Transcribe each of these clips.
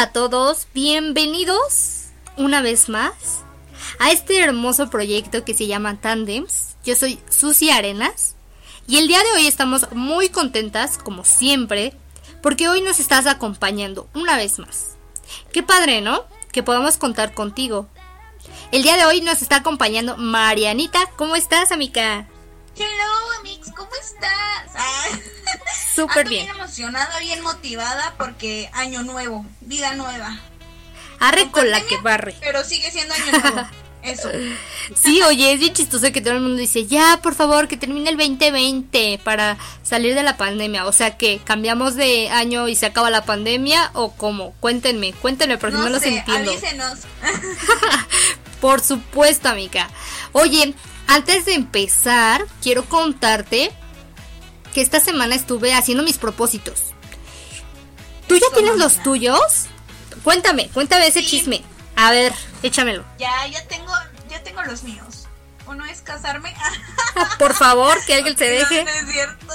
A todos, bienvenidos una vez más a este hermoso proyecto que se llama Tandems. Yo soy Susi Arenas y el día de hoy estamos muy contentas, como siempre, porque hoy nos estás acompañando una vez más. Qué padre, ¿no? Que podamos contar contigo. El día de hoy nos está acompañando Marianita. ¿Cómo estás, amiga? Hello, Amix, ¿cómo estás? Ah, Súper bien. bien emocionada, bien motivada porque año nuevo, vida nueva. Arre con la que barre. Pero sigue siendo año nuevo. Eso. Sí, oye, es bien chistoso que todo el mundo dice, ya, por favor, que termine el 2020 para salir de la pandemia. O sea, que cambiamos de año y se acaba la pandemia o cómo. Cuéntenme, cuéntenme porque no, No los sé, entiendo. avísenos. Por supuesto, amiga. Oye, antes de empezar, quiero contarte que esta semana estuve haciendo mis propósitos. ¿Tú ya Eso, tienes los tuyos? Cuéntame, cuéntame ese Sí. chisme. A ver, échamelo. Ya, ya tengo, ya tengo los míos. Uno es casarme. Por favor, que alguien se deje. No, no es cierto.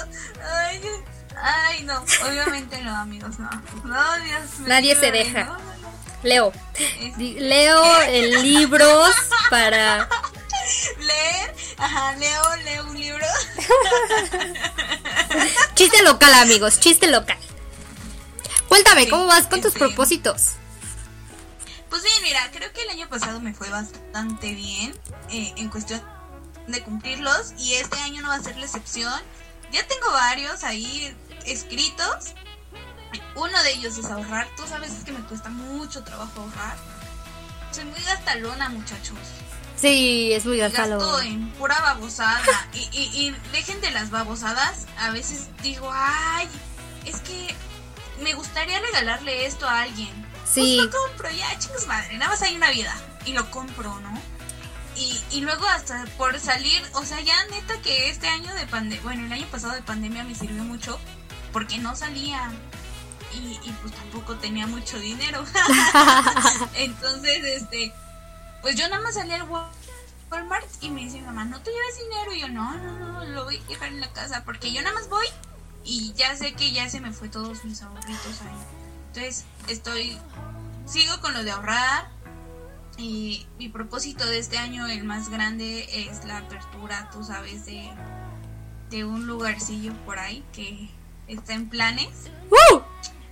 Ay, ay, no, obviamente no, amigos, no. No, Dios mío. Nadie se deja. Leo. Leo en libros para... Leer, ajá, leo, leo un libro. Chiste local, amigos, chiste local. Cuéntame, Sí, ¿cómo vas con tus este- propósitos? Pues bien, mira, creo que el año pasado me fue bastante bien eh, en cuestión de cumplirlos y este año no va a ser la excepción. Ya tengo varios ahí escritos. Uno de ellos es ahorrar. Tú sabes que me cuesta mucho trabajo ahorrar. Soy muy gastalona, muchachos. Sí, es muy Gasto gastalo. en pura babosada. Y, y, y dejen de las babosadas. A veces digo, ay, es que me gustaría regalarle esto a alguien. Sí, Pues lo compro, ya, chicos madre, nada más hay una vida. Y lo compro, ¿no? Y, y luego hasta por salir, o sea, ya neta que este año de pandemia, bueno, el año pasado de pandemia me sirvió mucho porque no salía. Y, y pues tampoco tenía mucho dinero. Entonces, este, pues yo nada más salí al Wal- Walmart y me dice mi mamá, no te lleves dinero. Y yo, no, no, no, lo voy a dejar en la casa porque yo nada más voy y ya sé que ya se me fue todos mis ahorritos ahí. Entonces, estoy, sigo con lo de ahorrar. Y mi propósito de este año, el más grande, es la apertura, tú sabes, de, de un lugarcillo por ahí que está en planes. ¡Uh!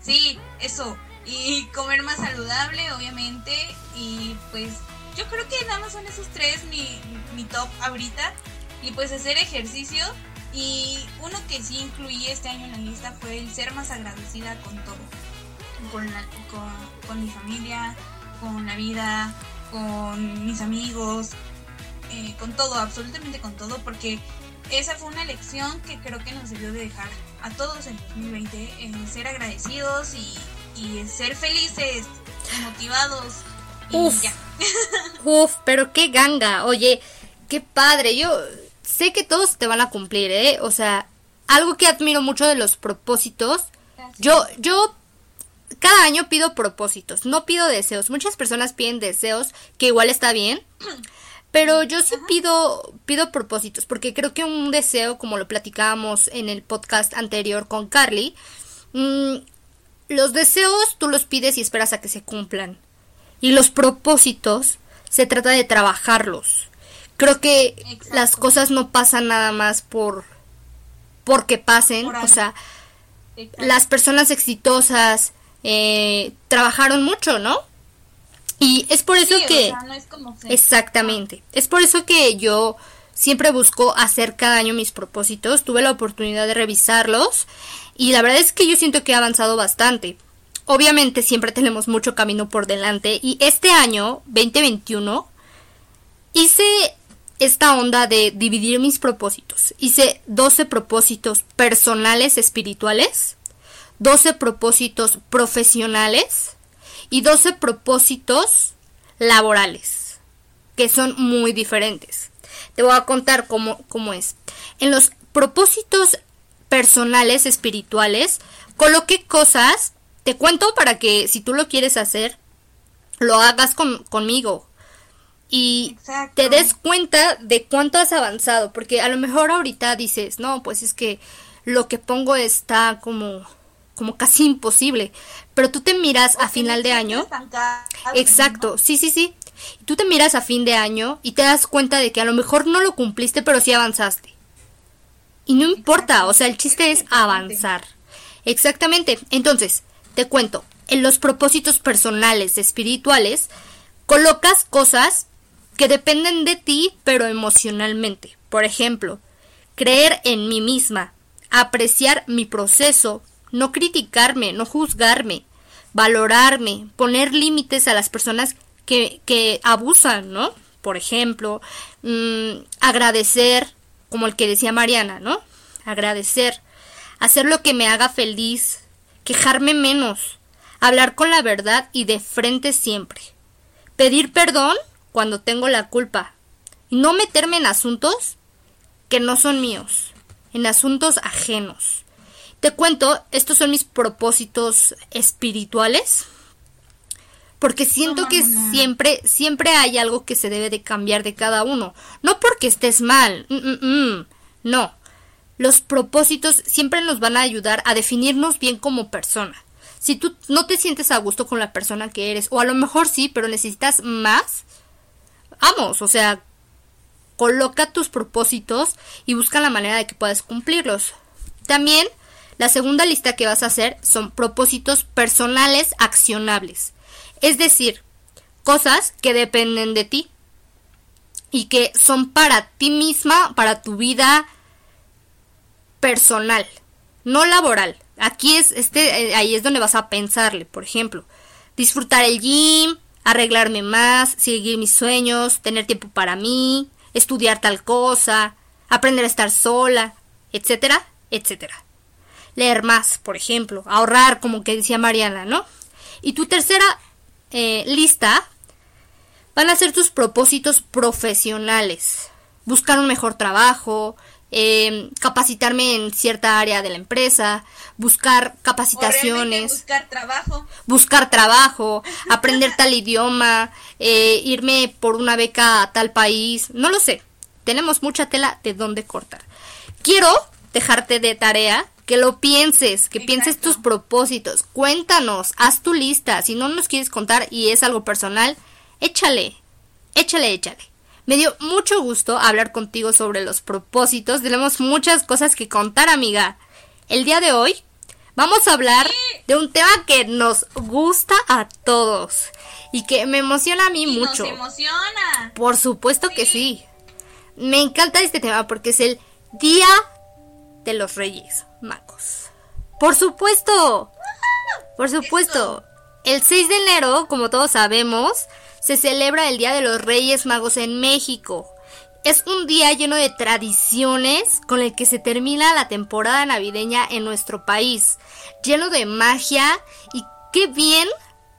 Sí, eso. Y comer más saludable, obviamente. Y pues yo creo que nada más son esos tres mi, mi top ahorita. Y pues hacer ejercicio. Y uno que sí incluí este año en la lista fue el ser más agradecida con todo. Con, la- con, con mi familia, con la vida, con mis amigos, eh, con todo, absolutamente con todo. Porque esa fue una lección que creo que nos debió de dejar a todos en 2020, en ser agradecidos y, y ser felices, motivados. Y Uf. ya. Uf, pero qué ganga. Oye, qué padre. Yo sé que todos te van a cumplir, ¿eh? O sea, algo que admiro mucho de los propósitos. Yo, yo cada año pido propósitos, no pido deseos. Muchas personas piden deseos, que igual está bien. Pero yo sí pido, pido propósitos, porque creo que un deseo, como lo platicábamos en el podcast anterior con Carly, mm, los deseos tú los pides y esperas a que se cumplan. Y los propósitos se trata de trabajarlos. Creo que Exacto. las cosas no pasan nada más por porque pasen, Por o sea, las personas exitosas eh, trabajaron mucho, ¿no? Y es por eso Sí, o que sea, no es como que- Exactamente. Es por eso que yo siempre busco hacer cada año mis propósitos. Tuve la oportunidad de revisarlos y la verdad es que yo siento que he avanzado bastante. Obviamente siempre tenemos mucho camino por delante y este año 2021 hice esta onda de dividir mis propósitos. Hice 12 propósitos personales espirituales, 12 propósitos profesionales y 12 propósitos laborales, que son muy diferentes. Te voy a contar cómo, cómo es. En los propósitos personales espirituales, coloqué cosas, te cuento para que si tú lo quieres hacer, lo hagas con- conmigo y Exacto. te des cuenta de cuánto has avanzado, porque a lo mejor ahorita dices, no, pues es que lo que pongo está como como casi imposible. Pero tú te miras a final de año. Exacto, sí, sí, sí. Tú te miras a fin de año y te das cuenta de que a lo mejor no lo cumpliste, pero sí avanzaste. Y no importa, o sea, el chiste es avanzar. Exactamente. Entonces, te cuento, en los propósitos personales, espirituales, colocas cosas que dependen de ti, pero emocionalmente. Por ejemplo, creer en mí misma, apreciar mi proceso, no criticarme, no juzgarme, valorarme, poner límites a las personas que, que abusan, ¿no? Por ejemplo, mm, agradecer, como el que decía Mariana, ¿no? Agradecer, hacer lo que me haga feliz, quejarme menos, hablar con la verdad y de frente siempre, pedir perdón cuando tengo la culpa y no meterme en asuntos que no son míos, en asuntos ajenos. Te cuento, estos son mis propósitos espirituales, porque siento que siempre, siempre hay algo que se debe de cambiar de cada uno. No porque estés mal, mm, mm, mm. no. Los propósitos siempre nos van a ayudar a definirnos bien como persona. Si tú no te sientes a gusto con la persona que eres, o a lo mejor sí, pero necesitas más, vamos, o sea, coloca tus propósitos y busca la manera de que puedas cumplirlos. También, la segunda lista que vas a hacer son propósitos personales accionables. Es decir, cosas que dependen de ti y que son para ti misma, para tu vida personal, no laboral. Aquí es este eh, ahí es donde vas a pensarle, por ejemplo, disfrutar el gym, arreglarme más, seguir mis sueños, tener tiempo para mí, estudiar tal cosa, aprender a estar sola, etcétera, etcétera. Leer más, por ejemplo, ahorrar, como que decía Mariana, ¿no? Y tu tercera eh, lista van a ser tus propósitos profesionales. Buscar un mejor trabajo, eh, capacitarme en cierta área de la empresa, buscar capacitaciones, buscar trabajo, buscar trabajo, aprender tal idioma, eh, irme por una beca a tal país, no lo sé. Tenemos mucha tela de dónde cortar. Quiero dejarte de tarea que lo pienses, que pienses tus propósitos. Cuéntanos, haz tu lista. Si no nos quieres contar y es algo personal, échale, échale, échale. Me dio mucho gusto hablar contigo sobre los propósitos. Tenemos muchas cosas que contar, amiga. El día de hoy vamos a hablar de un tema que nos gusta a todos y que me emociona a mí mucho. Nos emociona. Por supuesto que sí. Me encanta este tema porque es el Día de los Reyes Magos. Por supuesto. Por supuesto. El 6 de enero, como todos sabemos, se celebra el Día de los Reyes Magos en México. Es un día lleno de tradiciones con el que se termina la temporada navideña en nuestro país, lleno de magia y qué bien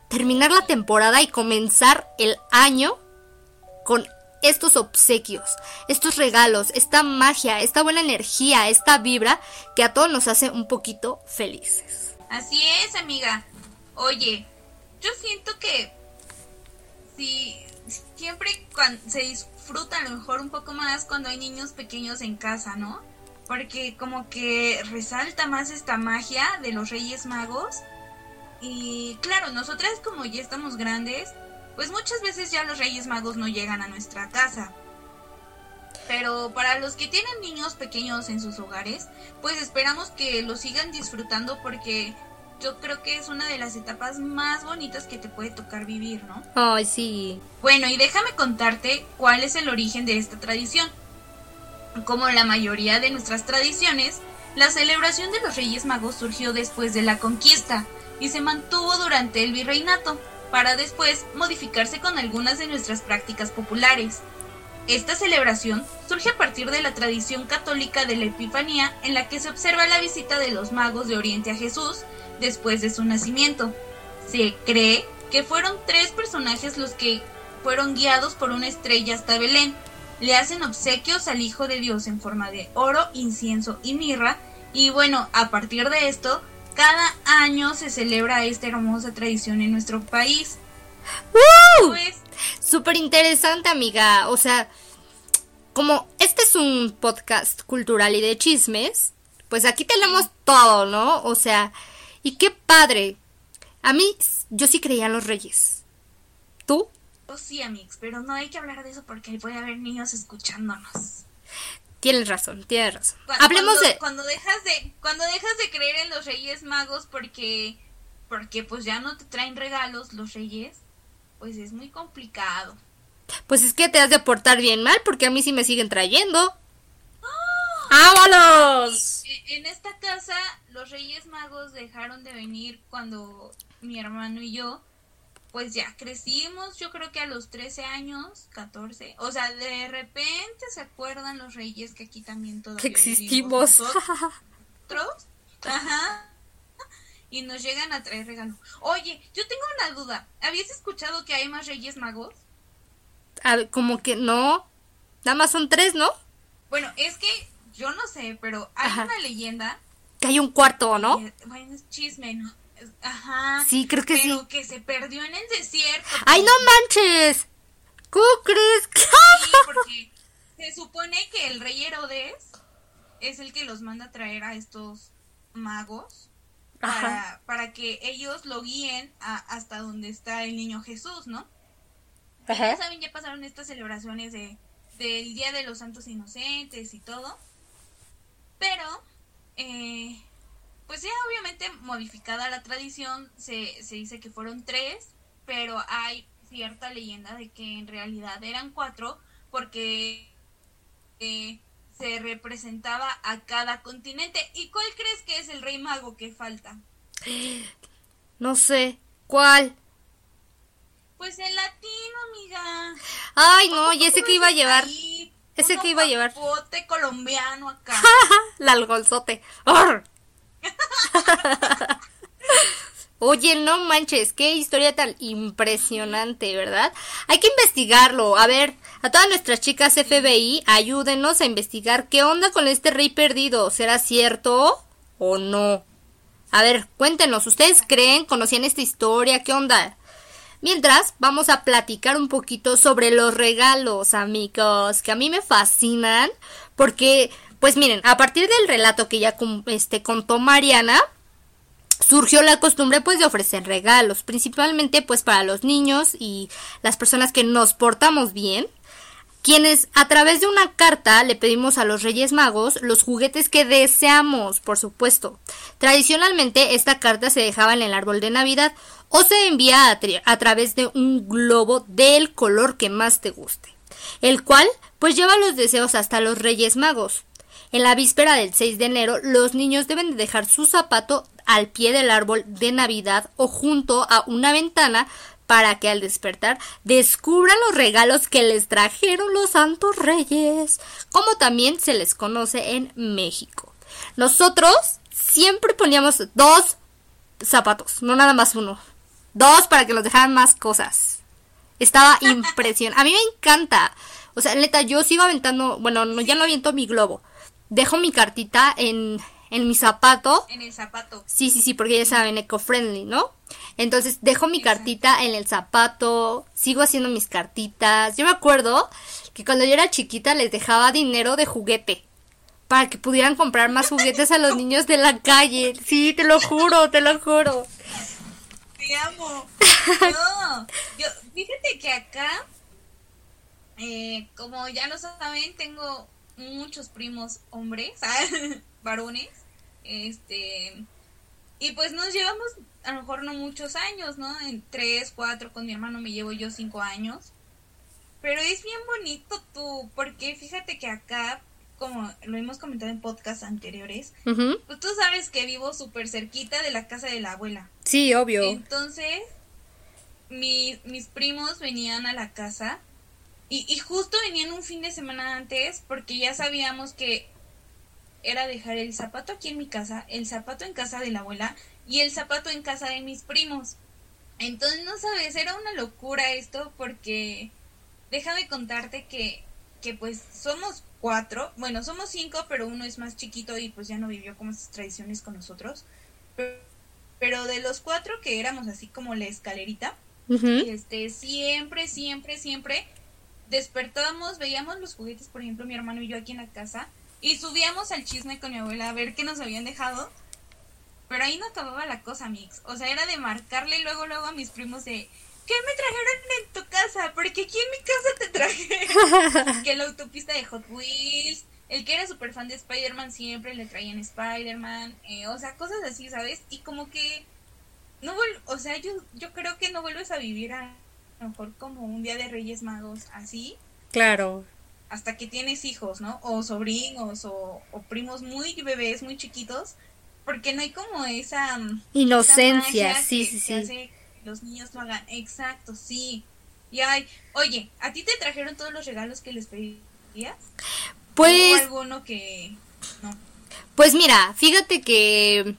terminar la temporada y comenzar el año con estos obsequios, estos regalos, esta magia, esta buena energía, esta vibra que a todos nos hace un poquito felices. Así es, amiga. Oye, yo siento que si siempre se disfruta a lo mejor un poco más cuando hay niños pequeños en casa, ¿no? Porque como que resalta más esta magia de los Reyes Magos. Y claro, nosotras como ya estamos grandes, pues muchas veces ya los Reyes Magos no llegan a nuestra casa. Pero para los que tienen niños pequeños en sus hogares, pues esperamos que lo sigan disfrutando porque yo creo que es una de las etapas más bonitas que te puede tocar vivir, ¿no? Ay, sí. Bueno, y déjame contarte cuál es el origen de esta tradición. Como la mayoría de nuestras tradiciones, la celebración de los Reyes Magos surgió después de la conquista y se mantuvo durante el virreinato para después modificarse con algunas de nuestras prácticas populares. Esta celebración surge a partir de la tradición católica de la Epifanía en la que se observa la visita de los magos de Oriente a Jesús después de su nacimiento. Se cree que fueron tres personajes los que fueron guiados por una estrella hasta Belén. Le hacen obsequios al Hijo de Dios en forma de oro, incienso y mirra. Y bueno, a partir de esto, cada año se celebra esta hermosa tradición en nuestro país. ¡Woo! Súper interesante, amiga. O sea, como este es un podcast cultural y de chismes, pues aquí tenemos todo, ¿no? O sea, Y qué padre. A mí, yo sí creía en los reyes. ¿Tú? Yo sí, amigos, pero no hay que hablar de eso porque puede haber niños escuchándonos. Tienes razón, tienes razón. Cuando, Hablemos cuando- de... cuando dejas de cuando dejas de creer en los Reyes Magos porque porque pues ya no te traen regalos los Reyes, pues es muy complicado. Pues es que te has de portar bien mal porque a mí sí me siguen trayendo. ¡Vámonos! E- En esta casa los Reyes Magos dejaron de venir cuando mi hermano y yo pues ya crecimos, yo creo que a los 13 años, 14, o sea, de repente se acuerdan los Reyes que aquí también todavía Que existimos. nosotros. Ajá. Y nos llegan a traer regalos. Oye, yo tengo una duda. ¿Habías escuchado que hay más Reyes Magos? A ver, como que no. Nada más son tres, ¿no? Bueno, es que yo no sé, pero hay Ajá. una leyenda. Que hay un cuarto, ¿no? bueno, es chisme, Ajá. Sí, creo que pero sí. que se perdió en el desierto. ¡Ay, no manches! ¿Cómo crees? Sí, porque se supone que el rey Herodes es el que los manda a traer a estos magos para, para que ellos lo guíen a- hasta donde está el niño Jesús, ¿no? Ajá. Ya saben, ya pasaron estas celebraciones de, del Día de los Santos Inocentes y todo. Pero, eh, pues ya obviamente modificada la tradición, se, se dice que fueron tres, pero hay cierta leyenda de que en realidad eran cuatro porque eh, se representaba a cada continente. ¿Y cuál crees que es el rey mago que falta? No sé. ¿Cuál? Pues el latino, amiga. Ay, no, y ese que iba a llevar. Ahí, Ese que iba a llevar. papote colombiano acá. La algonzote. ¡Arr! Oye, no manches, qué historia tan impresionante, ¿verdad? Hay que investigarlo. A ver, a todas nuestras chicas FBI, ayúdenos a investigar qué onda con este rey perdido. ¿Será cierto o no? A ver, cuéntenos, ¿ustedes creen, conocían esta historia? ¿Qué onda? Mientras, vamos a platicar un poquito sobre los regalos, amigos, que a mí me fascinan, porque, pues miren, a partir del relato que ya este, contó Mariana, surgió la costumbre pues de ofrecer regalos, principalmente pues para los niños y las personas que nos portamos bien, quienes a través de una carta le pedimos a los Reyes Magos los juguetes que deseamos, por supuesto. Tradicionalmente esta carta se dejaba en el árbol de Navidad o se envía a, través de un globo del color que más te guste, el cual pues lleva los deseos hasta los Reyes Magos. En la víspera del 6 de enero, los niños deben de dejar su zapato al pie del árbol de Navidad o junto a una ventana para que al despertar descubran los regalos que les trajeron los santos reyes, como también se les conoce en México. Nosotros siempre poníamos dos zapatos, no nada más uno. Dos para que nos dejaran más cosas. Estaba impresionante. A mí me encanta. O sea, neta, yo sigo aventando, bueno, no, ya no aviento mi globo. Dejo mi cartita en, en mi zapato. En el zapato. Sí, sí, sí, porque ya saben, eco-friendly, ¿no? Entonces dejo mi Exacto. cartita en el zapato, sigo haciendo mis cartitas. Yo me acuerdo que cuando yo era chiquita les dejaba dinero de juguete para que pudieran comprar más juguetes a los niños de la calle. Sí, te lo juro, te lo juro. Te amo. No, yo, fíjate que acá, eh, como ya lo saben, tengo muchos primos hombres, varones, este, y pues nos llevamos a lo mejor no muchos años, ¿no? En tres, cuatro, con mi hermano me llevo yo cinco años, pero es bien bonito tú, porque fíjate que acá, como lo hemos comentado en podcasts anteriores, pues tú sabes que vivo súper cerquita de la casa de la abuela. Sí, obvio. Entonces, mi- mis primos venían a la casa y, y justo venían un fin de semana antes porque ya sabíamos que era dejar el zapato aquí en mi casa, el zapato en casa de la abuela y el zapato en casa de mis primos. Entonces, no sabes, era una locura esto porque déjame contarte que, que pues somos cuatro, bueno, somos cinco, pero uno es más chiquito y pues ya no vivió como esas tradiciones con nosotros. Pero, pero de los cuatro que éramos así como la escalerita, este, siempre, siempre, siempre despertábamos, veíamos los juguetes, por ejemplo, mi hermano y yo aquí en la casa, y subíamos al chisme con mi abuela a ver qué nos habían dejado. Pero ahí no acababa la cosa, Mix. O sea, era de marcarle luego, luego a mis primos de, ¿qué me trajeron en tu casa? Porque aquí en mi casa te traje. que la autopista de Hot Wheels. El que era súper fan de Spider-Man siempre le traían Spider-Man. Eh, o sea, cosas así, ¿sabes? Y como que... No o sea, yo, yo creo que no vuelves a vivir a, lo mejor como un día de Reyes Magos así. Claro. Hasta que tienes hijos, ¿no? O sobrinos o, primos muy bebés, muy chiquitos. Porque no hay como esa... Mm, Inocencia, sí, sí, sí los niños lo hagan. Exacto, sí. Y ay, oye, ¿a ti te trajeron todos los regalos que les pedías? Pues... ¿O alguno que no? Pues mira, fíjate que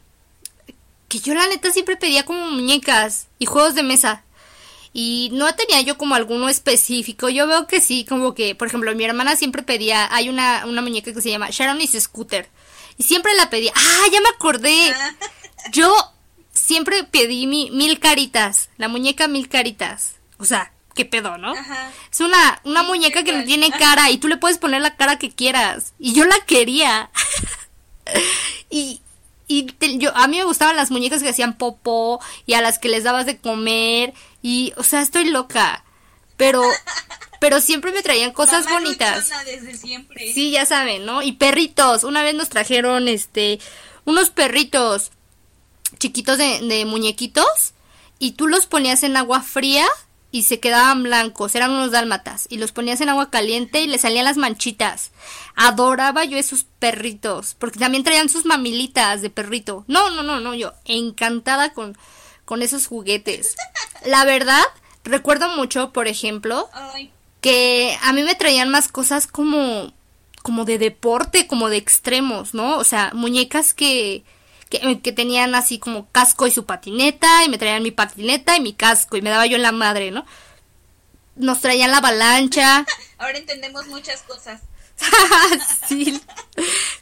que yo la neta siempre pedía como muñecas y juegos de mesa. Y no tenía yo como alguno específico. Yo veo que sí, como que, por ejemplo, mi hermana siempre pedía, hay una, una muñeca que se llama Sharon y Scooter. Y siempre la pedía. Ah, ya me acordé. Yo siempre pedí mi mil caritas, la muñeca mil caritas. O sea, qué pedo, ¿no? Es una, una muñeca que no tiene cara y tú le puedes poner la cara que quieras. Y yo la quería. y y yo, a mí me gustaban las muñecas que hacían popó y a las que les dabas de comer. Y, o sea, estoy loca. Pero, pero siempre me traían cosas bonitas. Desde siempre. Sí, ya saben, ¿no? Y perritos. Una vez nos trajeron, este, unos perritos chiquitos de, muñequitos y tú los ponías en agua fría y se quedaban blancos, eran unos dálmatas, y los ponías en agua caliente y le salían las manchitas. Adoraba yo esos perritos, porque también traían sus mamilitas de perrito. No, no, no, no, yo encantada con, con esos juguetes. La verdad, recuerdo mucho, por ejemplo, que a mí me traían más cosas como como de deporte, como de extremos, ¿no? O sea, muñecas que que, tenían así como casco y su patineta, y me traían mi patineta y mi casco, y me daba yo en la madre, ¿no? Nos traían la avalancha. Ahora entendemos muchas cosas. sí,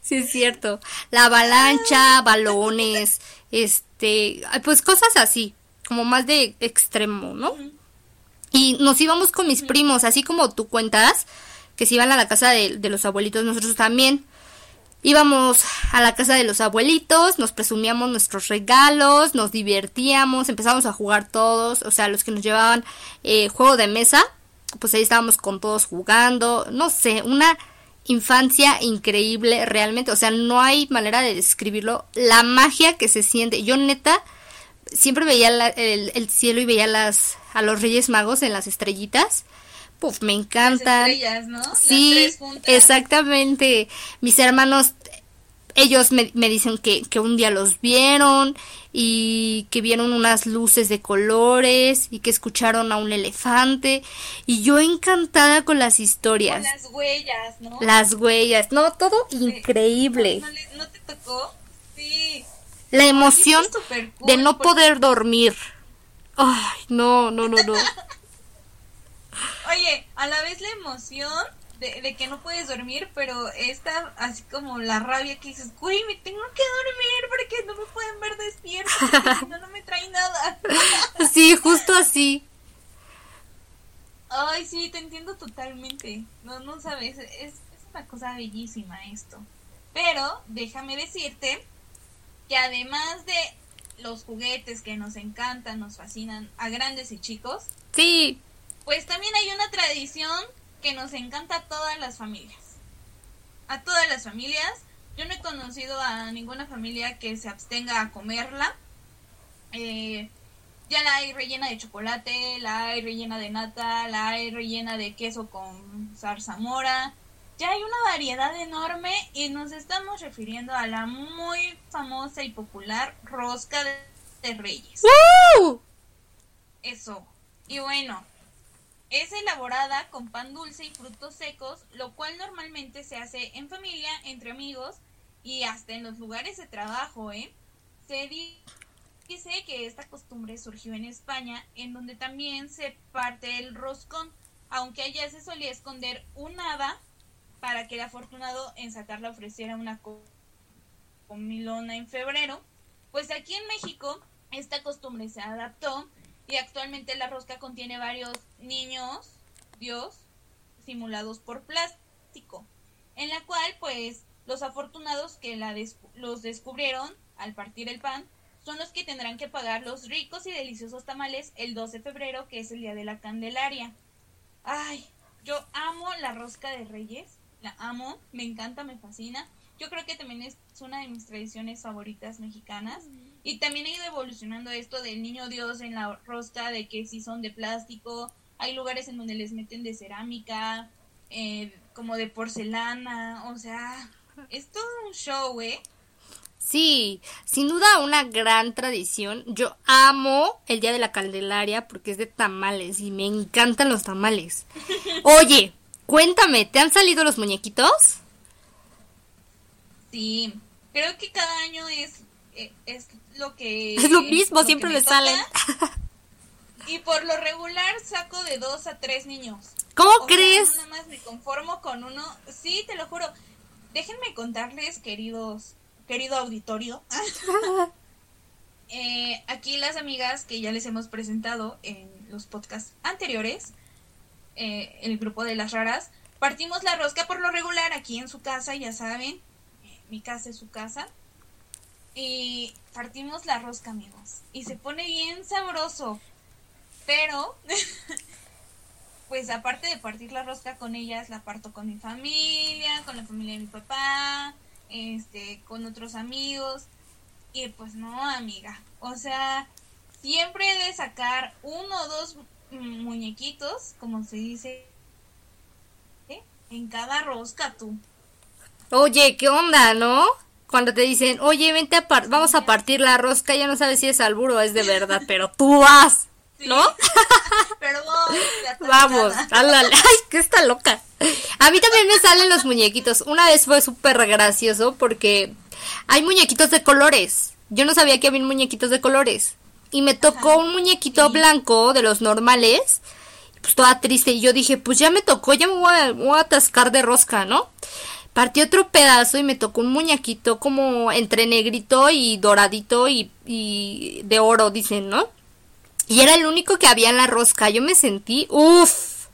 sí es cierto. La avalancha, balones, este, pues cosas así, como más de extremo, ¿no? Y nos íbamos con mis primos, así como tú cuentas, que se iban a la casa de, de los abuelitos, nosotros también. Íbamos a la casa de los abuelitos, nos presumíamos nuestros regalos, nos divertíamos, empezamos a jugar todos, o sea, los que nos llevaban eh, juego de mesa, pues ahí estábamos con todos jugando, no sé, una infancia increíble realmente, o sea, no hay manera de describirlo, la magia que se siente, yo neta siempre veía el, cielo y veía las, a los Reyes Magos en las estrellitas Puf, me encantan. Las ¿no? Sí, exactamente. Mis hermanos, ellos me, dicen que, que, un día los vieron y que vieron unas luces de colores y que escucharon a un elefante. Y yo encantada con las historias. las huellas, ¿no? Las huellas, no, todo increíble. ¿No, te tocó? Sí. La emoción de no poder dormir. Ay, no, no, no, no. Oye, a la vez la emoción de, que no puedes dormir, pero esta, así como la rabia que dices, güey, me tengo que dormir porque no me pueden ver despierta, si no, no me trae nada. sí, justo así. Ay, sí, te entiendo totalmente. No, no sabes, es, es una cosa bellísima esto. Pero déjame decirte que además de los juguetes que nos encantan, nos fascinan a grandes y chicos. Sí. Pues también hay una tradición que nos encanta a todas las familias. A todas las familias. Yo no he conocido a ninguna familia que se abstenga a comerla. Eh, ya la hay rellena de chocolate, la hay rellena de nata, la hay rellena de queso con zarzamora. Ya hay una variedad enorme y nos estamos refiriendo a la muy famosa y popular rosca de, reyes. Eso. Y bueno, es elaborada con pan dulce y frutos secos, lo cual normalmente se hace en familia, entre amigos y hasta en los lugares de trabajo, ¿eh? Se dice que esta costumbre surgió en España, en donde también se parte el roscón, aunque allá se solía esconder un hada para que el afortunado en sacarla ofreciera una comilona en febrero, pues aquí en México esta costumbre se adaptó y actualmente la rosca contiene varios niños, Dios, simulados por plástico, en la cual pues los afortunados que la los descubrieron al partir el pan, son los que tendrán que pagar los ricos y deliciosos tamales el 12 de febrero, que es el día de la Candelaria. Ay, yo amo la rosca de reyes, la amo, me encanta, me fascina. Yo creo que también es una de mis tradiciones favoritas mexicanas. Y también he ido evolucionando esto del niño Dios en la rosca, de que si son de plástico, hay lugares en donde les meten de cerámica, eh, como de porcelana, o sea, es todo un show, ¿eh? Sí, sin duda una gran tradición. Yo amo el Día de la Candelaria porque es de tamales y me encantan los tamales. Oye, cuéntame, ¿te han salido los muñequitos? Sí, creo que cada año es, eh, es lo que... Es lo mismo, siempre me, salen. Y por lo regular saco de dos a tres niños. ¿Cómo crees? nada más me conformo con uno. Sí, te lo juro. Déjenme contarles, queridos, querido auditorio. Eh, aquí las amigas que ya les hemos presentado en los podcasts anteriores, eh, el grupo de las raras, partimos la rosca por lo regular aquí en su casa, ya saben, eh, mi casa es su casa. Y partimos la rosca, amigos. Y se pone bien sabroso. Pero, pues aparte de partir la rosca con ellas, la parto con mi familia, con la familia de mi papá, este, con otros amigos. Y pues no, amiga. O sea, siempre he de sacar uno o dos muñequitos, como se dice, en cada rosca tú. Oye, ¿qué onda, no? Cuando te dicen, oye, vente a vamos a partir la rosca, ya no sabes si es alburo o es de verdad, pero tú vas. ¿No? Perdón. Vamos, Ay, que está loca. A mí también me salen los muñequitos. Una vez fue súper gracioso porque hay muñequitos de colores. Yo no sabía que había muñequitos de colores. Y me tocó un muñequito blanco de los normales. Pues toda triste. Y yo dije, pues ya me tocó, ya me voy a, voy a atascar de rosca, ¿no? Partí otro pedazo y me tocó un muñequito como entre negrito y doradito y, y de oro, dicen, ¿no? Y era el único que había en la rosca. Yo me sentí, uff,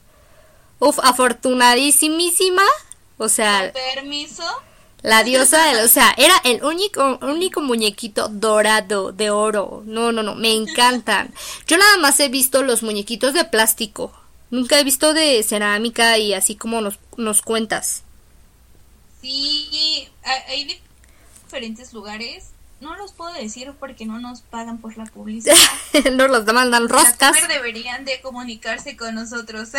uff, afortunadísimísima. O sea, permiso. La diosa, o sea, era el único, único muñequito dorado de oro. No, no, no, me encantan. Yo nada más he visto los muñequitos de plástico. Nunca he visto de cerámica y así como nos, nos cuentas. Sí, hay diferentes lugares no los puedo decir porque no nos pagan por la publicidad. no los mandan roscas. Las deberían de comunicarse con nosotros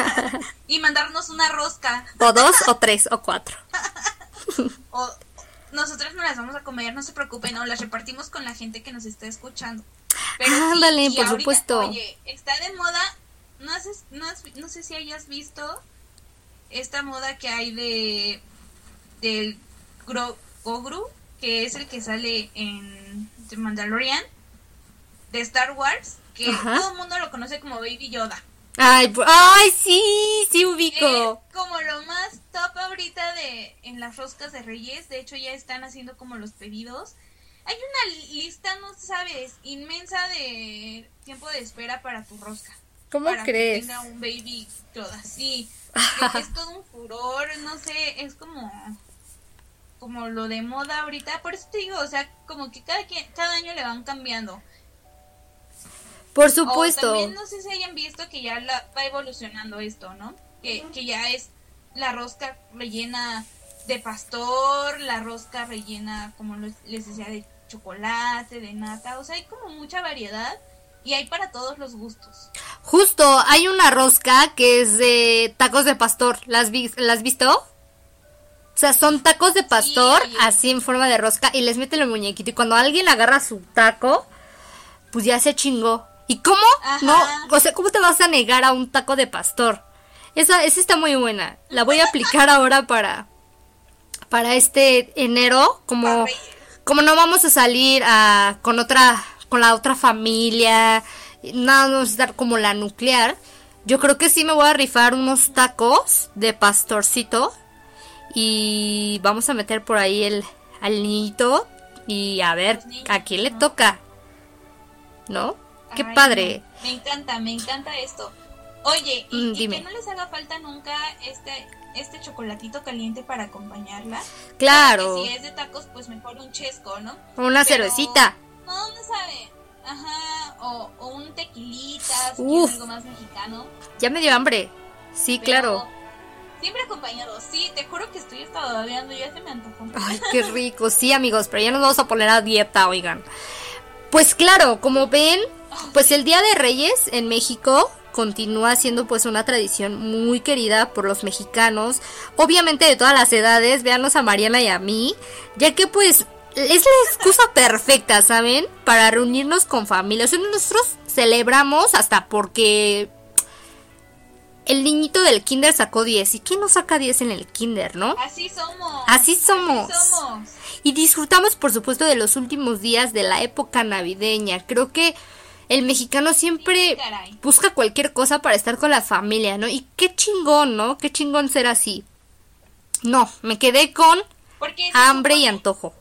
y mandarnos una rosca. O dos, o tres, o cuatro. o nosotras no las vamos a comer, no se preocupen, no las repartimos con la gente que nos está escuchando. Pero Ándale, por supuesto. Oye, está de moda, no, no, sé si hayas visto esta moda que hay de del Gogru que es el que sale en The Mandalorian de Star Wars, que todo el mundo lo conoce como Baby Yoda. Ay, ay, sí, sí ubico. como lo más top ahorita de en las roscas de Reyes, de hecho ya están haciendo como los pedidos. Hay una lista, no sabes, inmensa de tiempo de espera para tu rosca. ¿Cómo para crees? Que tenga un Baby Yoda, sí. es todo un furor, no sé, es como como lo de moda ahorita, por eso te digo, o sea, como que cada quien, cada año le van cambiando. Por supuesto. también no sé si hayan visto que ya la, va evolucionando esto, ¿no? Que, que ya es la rosca rellena de pastor, la rosca rellena, como les decía, de chocolate, de nata, o sea, hay como mucha variedad y hay para todos los gustos. Justo, hay una rosca que es de tacos de pastor, ¿las, ¿las has visto? O sea, son tacos de pastor, así en forma de rosca, y les meten el muñequito. Y cuando alguien agarra su taco, pues ya se chingó. ¿Y cómo? No, o sea, ¿cómo te vas a negar a un taco de pastor? Esa, esa está muy buena. La voy a aplicar ahora para, para este enero. Como, como no vamos a salir a, con otra, con la otra familia, nada, vamos a estar como la nuclear. Yo creo que sí me voy a rifar unos tacos de pastorcito y vamos a meter por ahí el al niñito y a ver a quién le toca. ¿No? Qué padre. me encanta, me encanta esto. Oye, y, mm, que no les haga falta nunca este este chocolatito caliente para acompañarla. Claro. Si es de tacos, pues mejor un chesco, ¿no? Una cervecita. No, no sabe. Ajá, o, o un tequilita, si algo más mexicano. Ya me dio hambre. Sí, claro. Siempre acompañado, sí, te juro que estoy todavía ya se me antojó. Ay, qué rico, sí, amigos, pero ya nos vamos a poner a dieta, oigan. Pues claro, como ven, pues el Día de Reyes en México continúa siendo pues una tradición muy querida por los mexicanos, obviamente de todas las edades, véanos a Mariana y a mí, ya que pues es la excusa perfecta, ¿saben? Para reunirnos con familia. O sea, nosotros celebramos hasta porque el niñito del kinder sacó 10. ¿Y quién no saca 10 en el kinder, no? Así somos. Así somos. Así somos. Y disfrutamos, por supuesto, de los últimos días de la época navideña. Creo que el mexicano siempre busca cualquier cosa para estar con la familia, ¿no? Y qué chingón, ¿no? Qué chingón ser así. No, me quedé con hambre y antojo.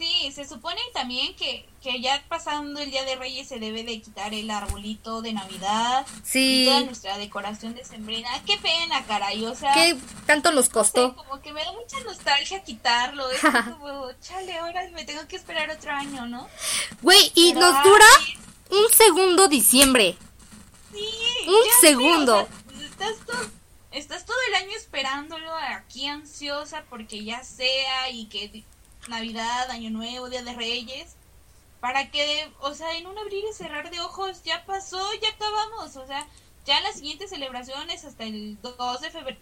Sí, se supone también que, que ya pasando el Día de Reyes se debe de quitar el arbolito de Navidad. Sí. Y toda nuestra decoración de sembrina. Qué pena, caray, o sea... ¿Qué tanto nos costó? como que me da mucha nostalgia quitarlo. Es como, chale, ahora me tengo que esperar otro año, ¿no? Güey, y nos dura un segundo diciembre. Sí. Un segundo. estás todo estás todo el año esperándolo aquí ansiosa porque ya sea y que Navidad, Año Nuevo, Día de Reyes, para que, o sea, en un abrir y cerrar de ojos ya pasó, ya acabamos, o sea, ya las siguientes celebraciones hasta el 2 de febrero,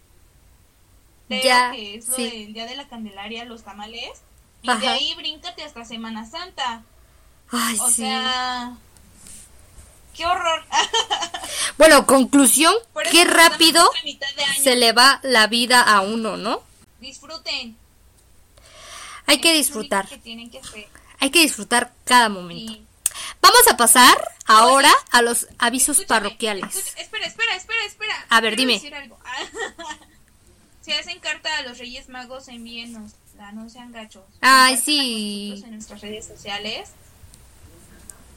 ya, que es lo del Día de la Candelaria, los tamales, y de ahí bríncate hasta Semana Santa. Ay, o sea, qué horror. bueno, conclusión, qué rápido se le va la vida a uno, ¿no? Disfruten. Hay que disfrutar. Hay que disfrutar cada momento. Vamos a pasar ahora a los avisos parroquiales. espera, espera, espera, espera. A ver, dime. si hacen carta a los Reyes Magos, envíenos. No sean gachos. Ay, sí. En nuestras redes sociales.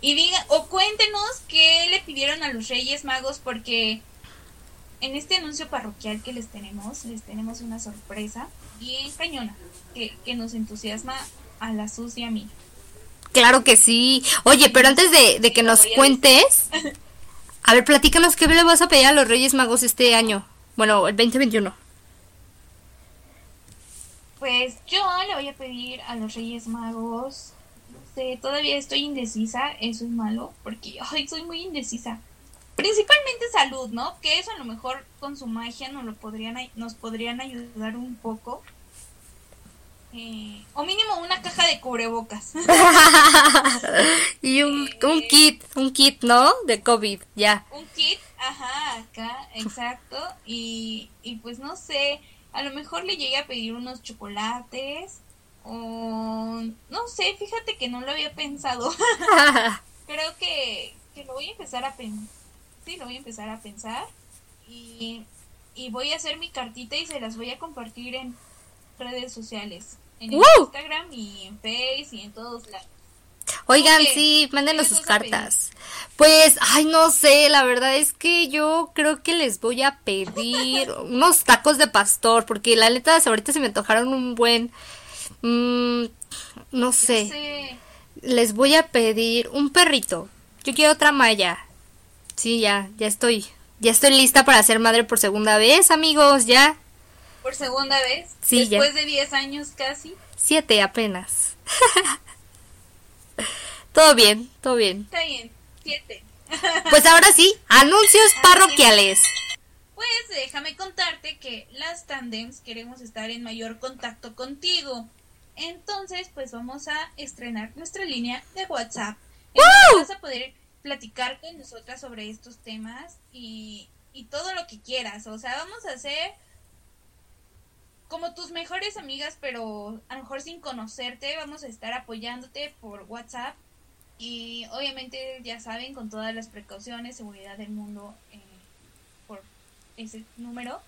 Y diga, o cuéntenos qué le pidieron a los Reyes Magos, porque en este anuncio parroquial que les tenemos, les tenemos una sorpresa bien cañona que, nos entusiasma a la Sus y a mí. Claro que sí. Oye, pero antes de, que nos cuentes, a ver, platícanos qué le vas a pedir a los Reyes Magos este año. Bueno, el 2021. Pues yo le voy a pedir a los Reyes Magos. No sé, todavía estoy indecisa. Eso es malo, porque ay, soy muy indecisa. Principalmente salud, ¿no? Que eso a lo mejor con su magia nos, lo podrían, nos podrían ayudar un poco. Eh, o mínimo una caja de cubrebocas. y un, un kit, un kit, ¿no? De COVID, ya. Un kit, ajá, acá, exacto. Y, y pues no sé, a lo mejor le llegué a pedir unos chocolates. O no sé, fíjate que no lo había pensado. Creo que, que lo voy a empezar a pensar. Sí, lo voy a empezar a pensar. Y, y voy a hacer mi cartita y se las voy a compartir en redes sociales en Instagram y en Facebook y en todos lados. Oigan, sí, mándenos sus cartas. Pues, ay, no sé, la verdad es que yo creo que les voy a pedir unos tacos de pastor, porque la neta ahorita se me antojaron un buen, mm, no sé. Les voy a pedir un perrito. Yo quiero otra malla. Sí, ya, ya estoy, ya estoy lista para ser madre por segunda vez, amigos, ya por segunda vez. Sí, después de 10 años casi. Siete apenas. todo bien, todo bien. Está bien, siete. pues ahora sí, anuncios parroquiales. Pues déjame contarte que las tandems queremos estar en mayor contacto contigo. Entonces, pues vamos a estrenar nuestra línea de WhatsApp. Vas a poder platicar con nosotras sobre estos temas y, y todo lo que quieras. O sea, vamos a hacer como tus mejores amigas, pero a lo mejor sin conocerte, vamos a estar apoyándote por WhatsApp. Y obviamente, ya saben, con todas las precauciones, seguridad del mundo eh, por ese número,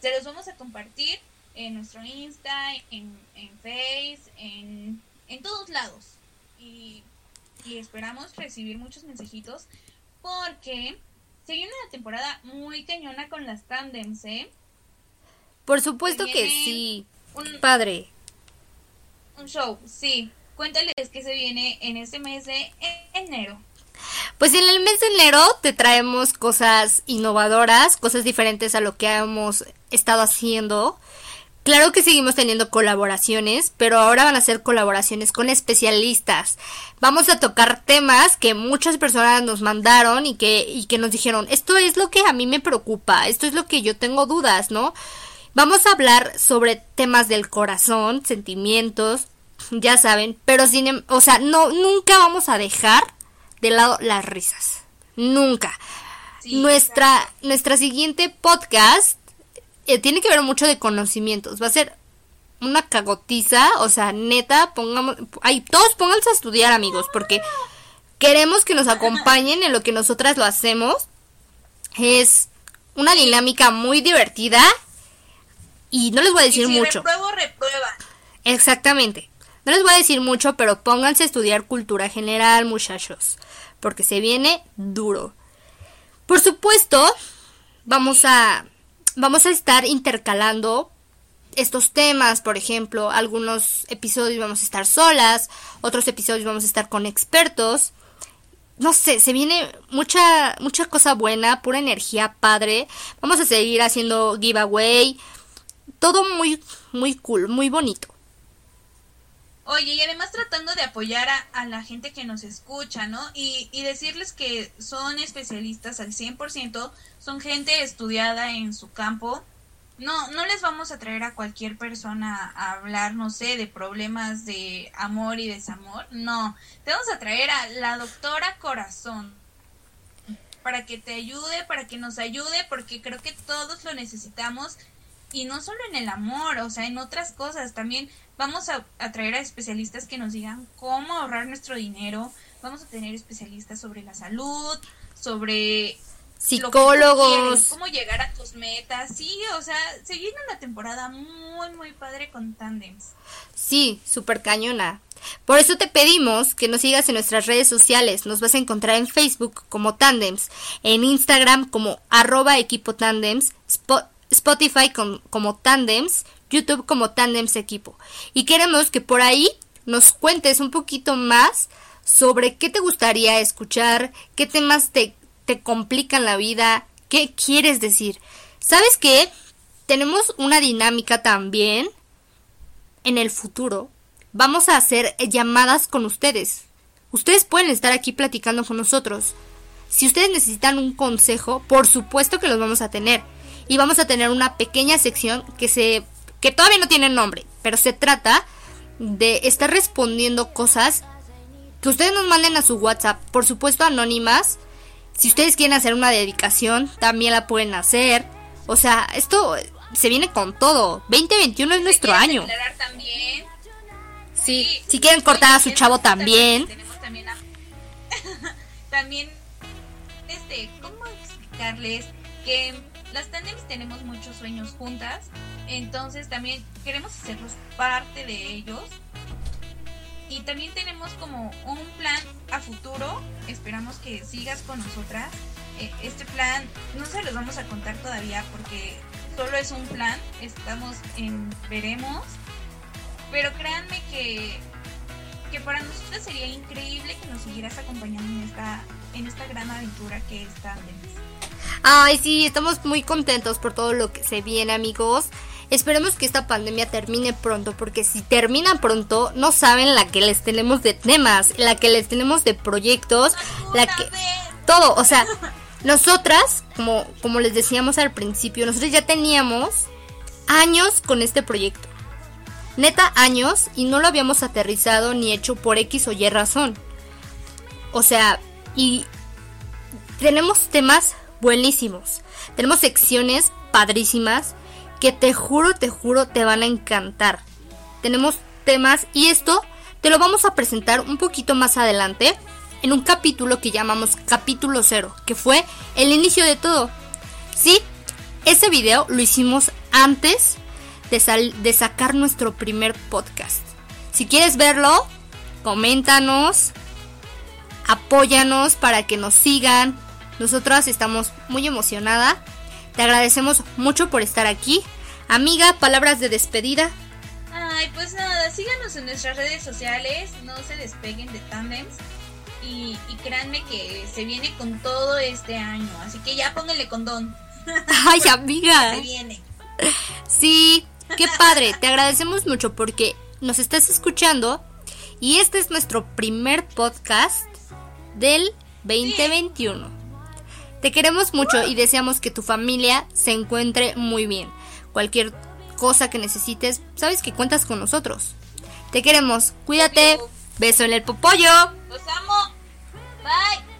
se los vamos a compartir en nuestro Insta, en, en Face, en, en todos lados. Y, y esperamos recibir muchos mensajitos porque se viene una temporada muy cañona con las tandems, ¿eh? Por supuesto que sí. Un, Padre. Un show, sí. cuéntales qué se viene en este mes de enero. Pues en el mes de enero te traemos cosas innovadoras, cosas diferentes a lo que hemos estado haciendo. Claro que seguimos teniendo colaboraciones, pero ahora van a ser colaboraciones con especialistas. Vamos a tocar temas que muchas personas nos mandaron y que, y que nos dijeron, esto es lo que a mí me preocupa, esto es lo que yo tengo dudas, ¿no? Vamos a hablar sobre temas del corazón, sentimientos, ya saben, pero sin, em, o sea, no, nunca vamos a dejar de lado las risas. Nunca. nuestra, nuestra siguiente podcast eh, tiene que ver mucho de conocimientos. Va a ser una cagotiza, o sea, neta, pongamos, ay, todos pónganse a estudiar, amigos, porque queremos que nos acompañen en lo que nosotras lo hacemos. Es una dinámica muy divertida y no les voy a decir y si mucho. Repruebo, reprueba. Exactamente. No les voy a decir mucho, pero pónganse a estudiar cultura general, muchachos, porque se viene duro. Por supuesto, vamos a vamos a estar intercalando estos temas, por ejemplo, algunos episodios vamos a estar solas, otros episodios vamos a estar con expertos. No sé, se viene mucha mucha cosa buena, pura energía padre. Vamos a seguir haciendo giveaway. Todo muy muy cool, muy bonito. Oye, y además tratando de apoyar a, la gente que nos escucha, ¿no? Y, y, decirles que son especialistas al 100%, son gente estudiada en su campo. No, no les vamos a traer a cualquier persona a hablar, no sé, de problemas de amor y desamor. No, te vamos a traer a la doctora Corazón para que te ayude, para que nos ayude, porque creo que todos lo necesitamos y no solo en el amor, o sea, en otras cosas. También vamos a, a, traer a especialistas que nos digan cómo ahorrar nuestro dinero. Vamos a tener especialistas sobre la salud, sobre psicólogos, cómo llegar a tus metas. Sí, o sea, se viene una temporada muy, muy padre con Tandems. Sí, súper cañona. Por eso te pedimos que nos sigas en nuestras redes sociales. Nos vas a encontrar en Facebook como Tandems, en Instagram como arroba equipo Tandems, Spotify como, como Tandems, YouTube como Tandems Equipo. Y queremos que por ahí nos cuentes un poquito más sobre qué te gustaría escuchar, qué temas te, te complican la vida, qué quieres decir. ¿Sabes qué? Tenemos una dinámica también en el futuro. Vamos a hacer llamadas con ustedes. Ustedes pueden estar aquí platicando con nosotros. Si ustedes necesitan un consejo, por supuesto que los vamos a tener y vamos a tener una pequeña sección que se que todavía no tiene nombre, pero se trata de estar respondiendo cosas que ustedes nos manden a su WhatsApp, por supuesto anónimas. Si ustedes quieren hacer una dedicación, también la pueden hacer. O sea, esto se viene con todo. 2021 es nuestro año. También? Sí, sí, si quieren cortar a su chavo también. Tenemos también, a... también este, ¿cómo explicarles que las tandems tenemos muchos sueños juntas, entonces también queremos hacerlos parte de ellos. Y también tenemos como un plan a futuro, esperamos que sigas con nosotras. Este plan no se los vamos a contar todavía porque solo es un plan, estamos en veremos, pero créanme que, que para nosotros sería increíble que nos siguieras acompañando en esta, en esta gran aventura que es Tandems. Ay, sí, estamos muy contentos por todo lo que se viene, amigos. Esperemos que esta pandemia termine pronto, porque si termina pronto, no saben la que les tenemos de temas, la que les tenemos de proyectos, la que... Todo, o sea, nosotras, como, como les decíamos al principio, nosotros ya teníamos años con este proyecto. Neta, años, y no lo habíamos aterrizado ni hecho por X o Y razón. O sea, y tenemos temas buenísimos. Tenemos secciones padrísimas que te juro, te juro, te van a encantar. Tenemos temas y esto te lo vamos a presentar un poquito más adelante en un capítulo que llamamos capítulo cero, que fue el inicio de todo. Sí, ese video lo hicimos antes de, de sacar nuestro primer podcast. Si quieres verlo, coméntanos, apóyanos para que nos sigan, nosotras estamos muy emocionada. Te agradecemos mucho por estar aquí. Amiga, palabras de despedida. Ay, pues nada, síganos en nuestras redes sociales, no se despeguen de Tandems. Y, y créanme que se viene con todo este año. Así que ya pónganle condón. Ay, amiga. Se viene. Sí, qué padre. Te agradecemos mucho porque nos estás escuchando. Y este es nuestro primer podcast del 2021. Te queremos mucho y deseamos que tu familia se encuentre muy bien. Cualquier cosa que necesites, sabes que cuentas con nosotros. Te queremos. Cuídate. Beso en el popollo. Los amo. Bye.